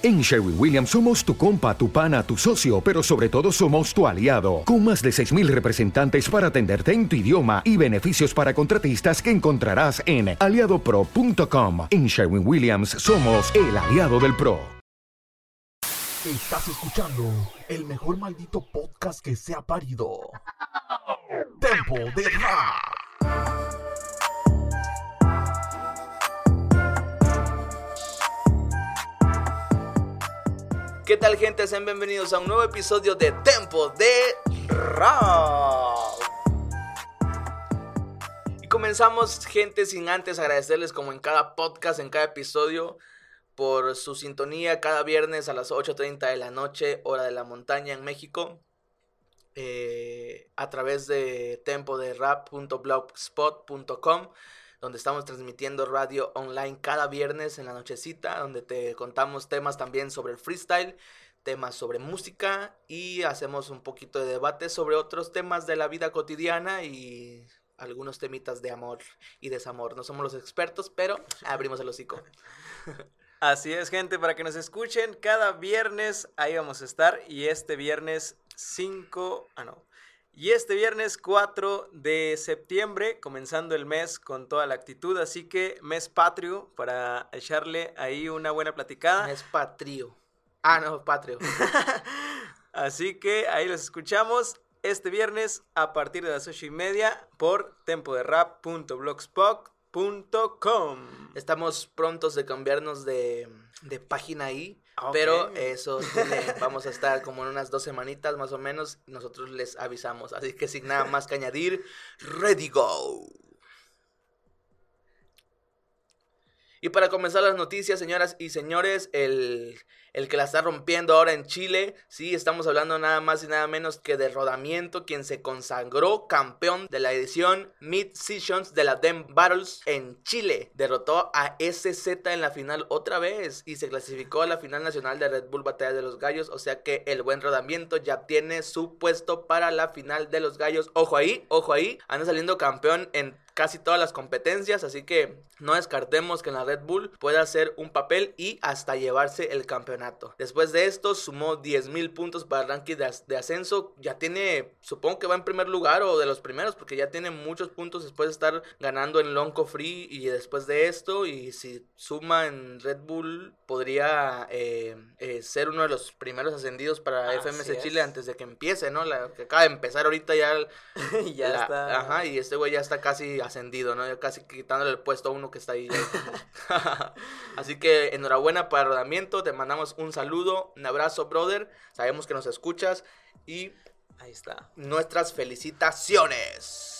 En Sherwin Williams somos tu compa, tu pana, tu socio, pero sobre todo somos tu aliado, con más de 6.000 representantes para atenderte en tu idioma y beneficios para contratistas que encontrarás en aliadopro.com. En Sherwin Williams somos el aliado del PRO. Estás escuchando el mejor maldito podcast que se ha parido. Tempo de Rap. ¿Qué tal gente? Sean bienvenidos a un nuevo episodio de Tempo de Rap. Y comenzamos gente sin antes agradecerles como en cada podcast, en cada episodio, por su sintonía cada viernes a las 8.30 de la noche, hora de la montaña en México. eh, a través de tempoderap.blogspot.com donde estamos transmitiendo radio online cada viernes en la nochecita, donde te contamos temas también sobre el freestyle, temas sobre música y hacemos un poquito de debate sobre otros temas de la vida cotidiana y algunos temitas de amor y desamor. No somos los expertos, pero abrimos el hocico. Así es, gente, para que nos escuchen, cada viernes ahí vamos a estar y este viernes 5, ah no, y este viernes 4 de septiembre, comenzando el mes con toda la actitud, así que mes patrio para echarle ahí una buena platicada. Es patrio. Ah, no, patrio. Así que ahí los escuchamos este viernes a partir de las ocho y media por tempoderap.blogspot.com. Estamos prontos de cambiarnos de, de página ahí. Ok. Pero eso vamos a estar como en unas dos semanitas más o menos. Nosotros les avisamos. Así que sin nada más que añadir, ready go. Y para comenzar las noticias, señoras y señores, el, el que la está rompiendo ahora en Chile, sí, estamos hablando nada más y nada menos que de Rodamiento, quien se consagró campeón de la edición Mid Seasons de la Dem Battles en Chile. Derrotó a SZ en la final otra vez y se clasificó a la final nacional de Red Bull Batalla de los Gallos, o sea que el buen Rodamiento ya tiene su puesto para la final de los Gallos. Ojo ahí, ojo ahí, anda saliendo campeón en casi todas las competencias, así que no descartemos que en la Red Bull pueda hacer un papel y hasta llevarse el campeonato. Después de esto, sumó 10 mil puntos para el ranking de, as- de ascenso. Ya tiene, supongo que va en primer lugar o de los primeros, porque ya tiene muchos puntos después de estar ganando en Lonco Free y después de esto. Y si suma en Red Bull, podría eh, eh, ser uno de los primeros ascendidos para Así FMS es. Chile antes de que empiece, ¿no? La que acaba de empezar ahorita ya ya la- está. Ajá, y este güey ya está casi ascendido, ¿no? Casi quitándole el puesto a uno que está ahí. Así que enhorabuena para Rodamiento, te mandamos un saludo, un abrazo, brother. Sabemos que nos escuchas y Ahí está. nuestras felicitaciones.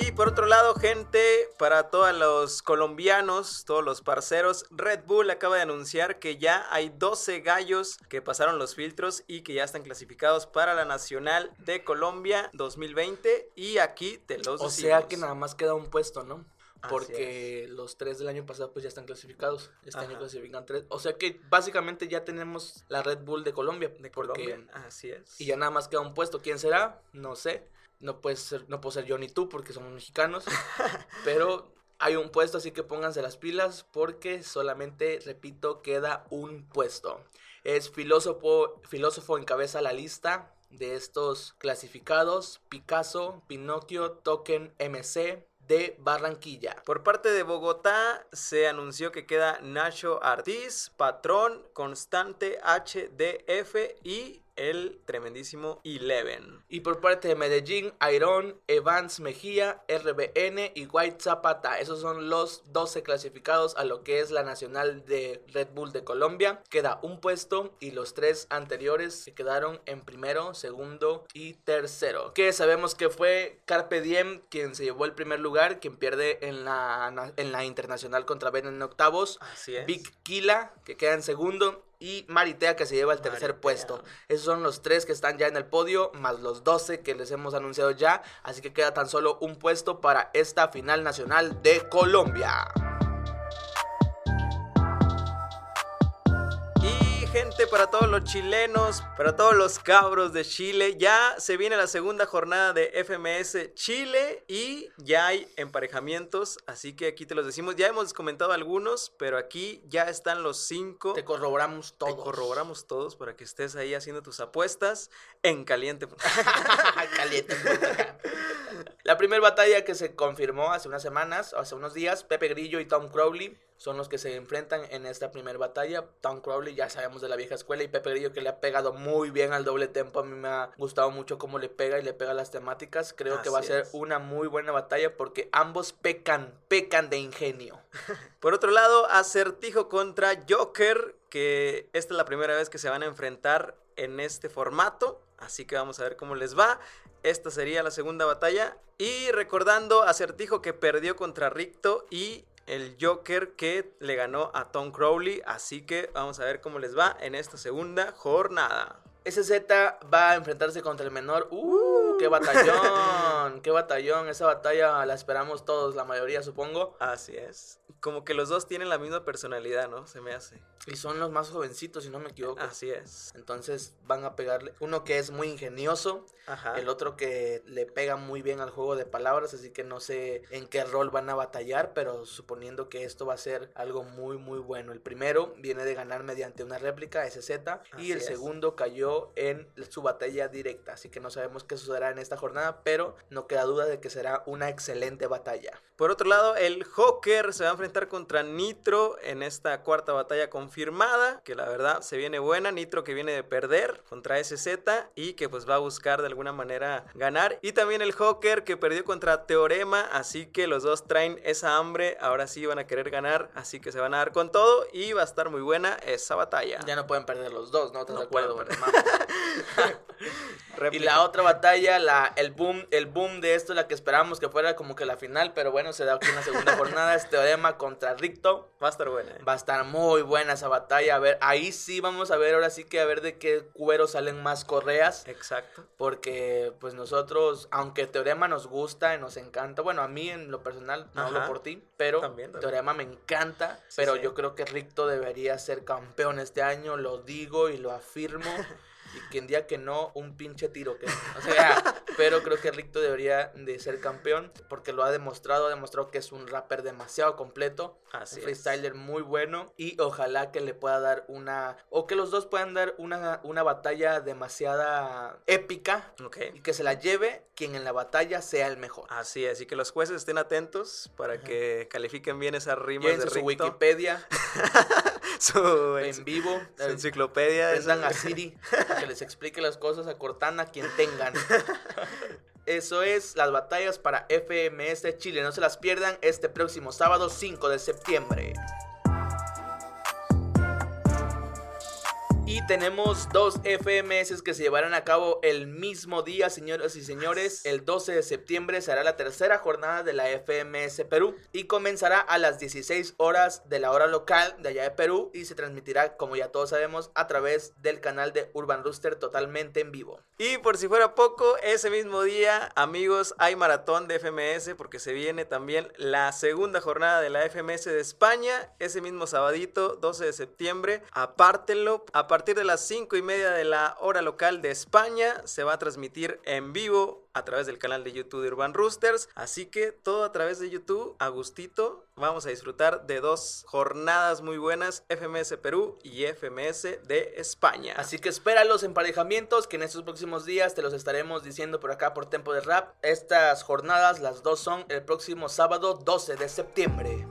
Y por otro lado, gente, para todos los colombianos, todos los parceros, Red Bull acaba de anunciar que ya hay 12 gallos que pasaron los filtros y que ya están clasificados para la Nacional de Colombia 2020. Y aquí te los O decimos. sea que nada más queda un puesto, ¿no? Porque los tres del año pasado pues ya están clasificados. Este año clasifican tres. O sea que básicamente ya tenemos la Red Bull de Colombia. de porque- Colombia. Así es. Y ya nada más queda un puesto. ¿Quién será? No sé. No ser, no puedo ser yo ni tú porque somos mexicanos. pero hay un puesto, así que pónganse las pilas porque solamente, repito, queda un puesto. Es filósofo, filósofo encabeza la lista de estos clasificados. Picasso, Pinocchio, Token MC de Barranquilla. Por parte de Bogotá se anunció que queda Nacho Artiz, Patrón, Constante HDF y el tremendísimo Eleven. Y por parte de Medellín, Iron, Evans Mejía, RBN y White Zapata. Esos son los 12 clasificados a lo que es la nacional de Red Bull de Colombia. Queda un puesto y los tres anteriores se quedaron en primero, segundo y tercero. Que sabemos que fue Carpe Diem quien se llevó el primer lugar, quien pierde en la, en la internacional contra Ben en octavos. Así es. Big Kila, que queda en segundo. Y Maritea, que se lleva el tercer Maritea. puesto. Esos son los tres que están ya en el podio, más los 12 que les hemos anunciado ya. Así que queda tan solo un puesto para esta final nacional de Colombia. Para todos los chilenos, para todos los cabros de Chile. Ya se viene la segunda jornada de FMS Chile y ya hay emparejamientos, así que aquí te los decimos. Ya hemos comentado algunos, pero aquí ya están los cinco. Te corroboramos todos. Te corroboramos todos para que estés ahí haciendo tus apuestas en caliente. Caliente. La primera batalla que se confirmó hace unas semanas, hace unos días, Pepe Grillo y Tom Crowley son los que se enfrentan en esta primera batalla. Tom Crowley ya sabemos de la vieja escuela y Pepe Grillo que le ha pegado muy bien al doble tempo. A mí me ha gustado mucho cómo le pega y le pega las temáticas. Creo que va a ser una muy buena batalla porque ambos pecan, pecan de ingenio. Por otro lado, Acertijo contra Joker, que esta es la primera vez que se van a enfrentar en este formato. Así que vamos a ver cómo les va. Esta sería la segunda batalla. Y recordando Acertijo que perdió contra Ricto y el Joker que le ganó a Tom Crowley. Así que vamos a ver cómo les va en esta segunda jornada. SZ va a enfrentarse contra el menor. ¡Uh! ¡Qué batallón! ¡Qué batallón! Esa batalla la esperamos todos, la mayoría supongo. Así es. Como que los dos tienen la misma personalidad, ¿no? Se me hace. Y son los más jovencitos, si no me equivoco. Así es. Entonces van a pegarle. Uno que es muy ingenioso, Ajá. el otro que le pega muy bien al juego de palabras, así que no sé en qué rol van a batallar, pero suponiendo que esto va a ser algo muy muy bueno. El primero viene de ganar mediante una réplica SZ y Así el es. segundo cayó en su batalla directa, así que no sabemos qué sucederá en esta jornada, pero no queda duda de que será una excelente batalla. Por otro lado, el Joker se va a enfrentar contra Nitro en esta cuarta batalla confirmada, que la verdad se viene buena. Nitro que viene de perder contra SZ y que pues va a buscar de alguna manera ganar. Y también el Joker que perdió contra Teorema, así que los dos traen esa hambre. Ahora sí van a querer ganar, así que se van a dar con todo y va a estar muy buena esa batalla. Ya no pueden perder los dos, ¿no? ¿Estás No pueden Vamos. Y la otra batalla, la, el boom, el boom de esto, la que esperábamos que fuera como que la final, pero bueno, se da aquí en la segunda jornada, es Teorema contra Ricto. va a estar buena. ¿eh? Va a estar muy buena esa batalla. A ver, ahí sí vamos a ver, ahora sí que a ver de qué cuero salen más correas. Exacto. Porque pues nosotros, aunque Teorema nos gusta y nos encanta, bueno, a mí en lo personal, no hablo por ti, pero También, también. Teorema me encanta, Sí, pero sí. yo creo que Ricto debería ser campeón este año, lo digo y lo afirmo. Y quien diga que no, un pinche tiro que O sea, pero creo que Ricto debería de ser campeón porque lo ha demostrado, ha demostrado que es un rapper demasiado completo, Así un es. freestyler muy bueno y ojalá que le pueda dar una o que los dos puedan dar una, una batalla demasiada épica Ok. y que se la lleve quien en la batalla sea el mejor. Así es, y que los jueces estén atentos para que califiquen bien esas rimas de Llévense su Ricto. Wikipedia su, en vivo. su eh, enciclopedia. Prendan a Siri que les explique las cosas a Cortana, quien tengan. Eso es las batallas para FMS Chile. No se las pierdan este próximo sábado 5 de septiembre. Y tenemos dos FMS que se llevarán a cabo el mismo día, señoras y señores. El 12 de septiembre será la tercera jornada de la FMS Perú y comenzará a las 16 horas de la hora local de allá de Perú y se transmitirá, como ya todos sabemos, a través del canal de Urban Rooster totalmente en vivo. Y por si fuera poco, ese mismo día, amigos, hay maratón de FMS porque se viene también la segunda jornada de la FMS de España, ese mismo sabadito, 12 de septiembre. Apártenlo, a partir de las 5 y media de la hora local de España, se va a transmitir en vivo a través del canal de YouTube de Urban Roosters. Así que todo a través de YouTube, a gustito, vamos a disfrutar de dos jornadas muy buenas, FMS Perú y FMS de España. Así que espera los emparejamientos que en estos próximos días te los estaremos diciendo por acá por Tempo de Rap. Estas jornadas, las dos son el próximo sábado 12 de septiembre.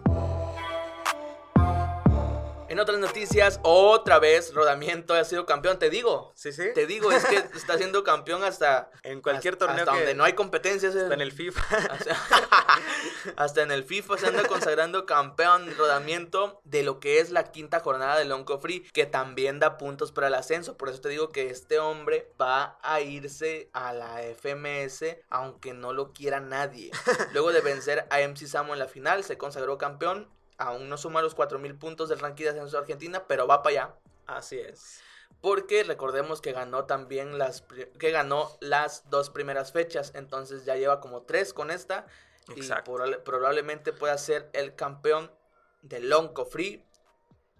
En otras noticias, otra vez Rodamiento ha sido campeón, te digo. Sí, sí. Te digo, es que está siendo campeón hasta En cualquier hasta- torneo hasta que- donde no hay competencias. Está en el FIFA. Hasta, hasta en el FIFA se anda consagrando campeón rodamiento de lo que es la quinta jornada del Onco Free, que también da puntos para el ascenso. Por eso te digo que este hombre va a irse a la FMS, aunque no lo quiera nadie. Luego de vencer a MC Samo en la final, se consagró campeón. Aún no suma los 4000 puntos del ranking de ascenso de Argentina, pero va para allá. Así es. Porque recordemos que ganó también las que ganó las dos primeras fechas. Entonces ya lleva como tres con esta. Exacto. Y probable- probablemente pueda ser el campeón del Lonco Free.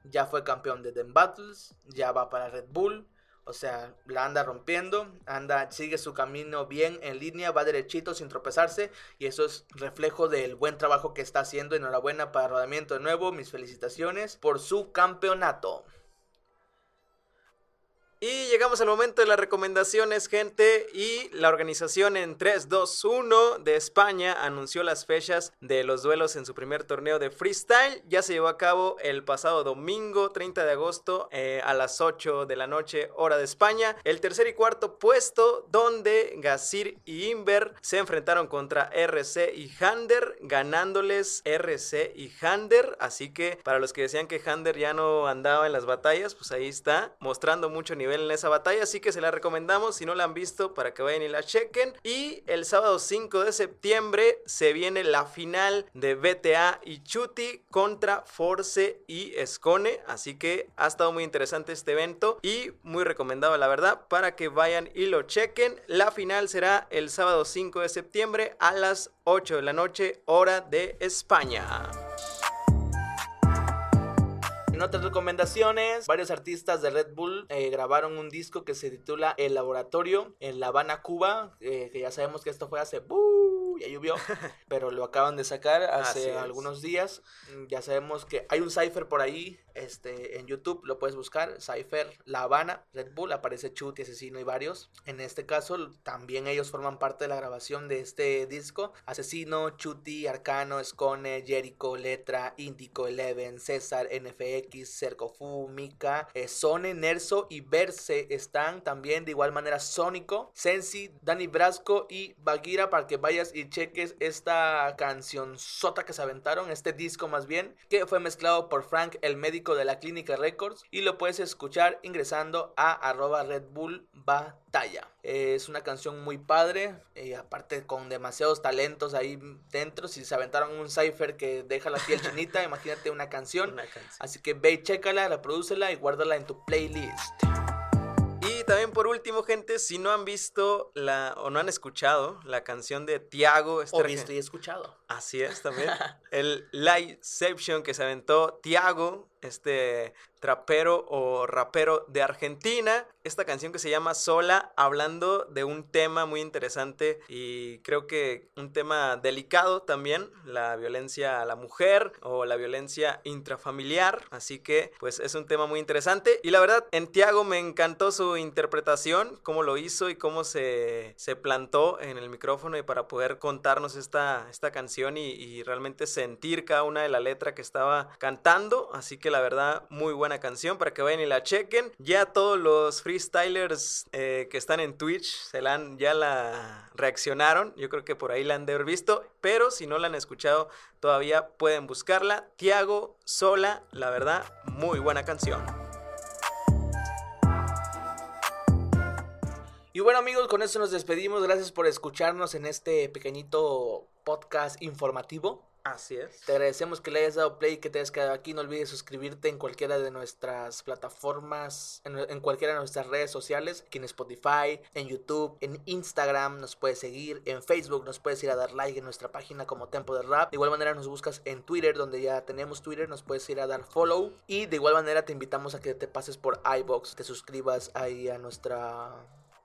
ya fue campeón de The Battles, ya va para Red Bull. O sea, la anda rompiendo, anda, sigue su camino bien en línea, va derechito sin tropezarse. Y eso es reflejo del buen trabajo que está haciendo. Enhorabuena para Rodamiento de nuevo. Mis felicitaciones por su campeonato. Llegamos al momento de las recomendaciones, gente. Y la organización en 3, 2, 1 de España anunció las fechas de los duelos en su primer torneo de freestyle. Ya se llevó a cabo el pasado domingo 30 de agosto eh, a las 8 de la noche, hora de España. El tercer y cuarto puesto, donde Gasir y Inver se enfrentaron contra RC y Hander, ganándoles RC y Hander. Así que para los que decían que Hander ya no andaba en las batallas, pues ahí está, mostrando mucho nivel en esa batalla, así que se la recomendamos si no la han visto para que vayan y la chequen. Y el sábado 5 de septiembre se viene la final de BTA y Chuti contra Force y Escone, así que ha estado muy interesante este evento y muy recomendado la verdad para que vayan y lo chequen. La final será el sábado 5 de septiembre a las 8 de la noche hora de España. En otras recomendaciones, varios artistas de Red Bull eh, grabaron un disco que se titula El Laboratorio en La Habana, Cuba, eh, que ya sabemos que esto fue hace... ¡uh! ya llovió, pero lo acaban de sacar hace algunos días. Ya sabemos que hay un cipher por ahí este, en YouTube, lo puedes buscar, Cypher La Habana, Red Bull, aparece Chuti, Asesino y varios. En este caso, también ellos forman parte de la grabación de este disco. Asesino, Chuti, Arcano, Escone, Jericho, Letra, Índico, Eleven, César, NFX, Cercofu, Mika, eh, Sone, Nerso y Verse están también de igual manera Sónico, Sensi, Dani Brasco y Bagira para que vayas y cheques esta canción sota que se aventaron, este disco más bien, que fue mezclado por Frank el médico de la Clínica Records y lo puedes escuchar ingresando a arroba Red Bull Batalla. Es una canción muy padre, y aparte con demasiados talentos ahí dentro. Si se aventaron un cipher que deja la piel chinita, imagínate una canción. Así que ve y chécala, reprodúcela y guárdala en tu playlist. Y también por último, gente, si no han visto la o no han escuchado la canción de Tiago. O visto y escuchado. Así es también. el Liveception que se aventó Tiago este trapero o rapero de Argentina. Esta canción que se llama Sola, hablando de un tema muy interesante y creo que un tema delicado también, la violencia a la mujer o la violencia intrafamiliar. Así que pues es un tema muy interesante y la verdad en Tiago me encantó su interpretación, cómo lo hizo y cómo se, se plantó en el micrófono y para poder contarnos esta, esta canción y, realmente sentir cada una de la letra que estaba cantando. Así que la verdad, muy buena canción para que vayan y la chequen. Ya todos los freestylers eh, que están en Twitch se la han, ya la reaccionaron. Yo creo que por ahí la han de haber visto. Pero si no la han escuchado todavía pueden buscarla. Tiago Sola, la verdad, muy buena canción. Y bueno amigos, con eso nos despedimos. Gracias por escucharnos en este pequeñito podcast informativo. Así es. Te agradecemos que le hayas dado play que te hayas quedado aquí. No olvides suscribirte en cualquiera de nuestras plataformas, en, cualquiera de nuestras redes sociales, aquí en Spotify, en YouTube, en Instagram, nos puedes seguir, en Facebook nos puedes ir a dar like en nuestra página como Tempo de Rap. De igual manera nos buscas en Twitter, donde ya tenemos Twitter, nos puedes ir a dar follow. Y de igual manera te invitamos a que te pases por iBox, te suscribas ahí a nuestra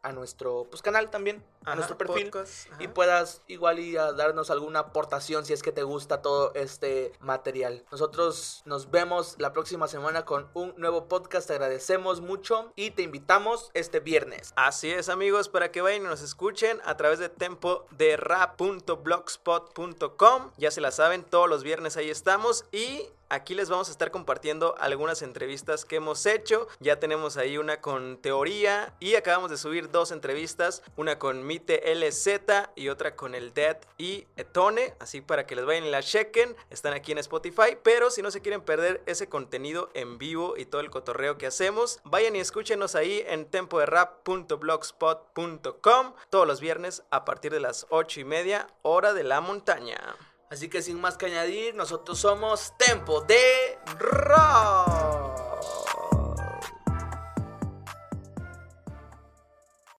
a nuestro pues, canal también, a nuestro perfil y puedas igual y a darnos alguna aportación si es que te gusta todo este material. Nosotros nos vemos la próxima semana con un nuevo podcast. Te agradecemos mucho y te invitamos este viernes. Así es, amigos, para que vayan y nos escuchen a través de tempo de rap.blogspot.com. Ya se la saben, todos los viernes ahí estamos y Aquí les vamos a estar compartiendo algunas entrevistas que hemos hecho. Ya tenemos ahí una con teoría y acabamos de subir dos entrevistas, una con Mite LZ y otra con el Dead y Etone, así para que les vayan y la chequen. Están aquí en Spotify, pero si no se quieren perder ese contenido en vivo y todo el cotorreo que hacemos, vayan y escúchenos ahí en tempoderap.blogspot.com todos los viernes a partir de las 8 y media hora de la montaña. Así que sin más que añadir, nosotros somos Tempo de Rock.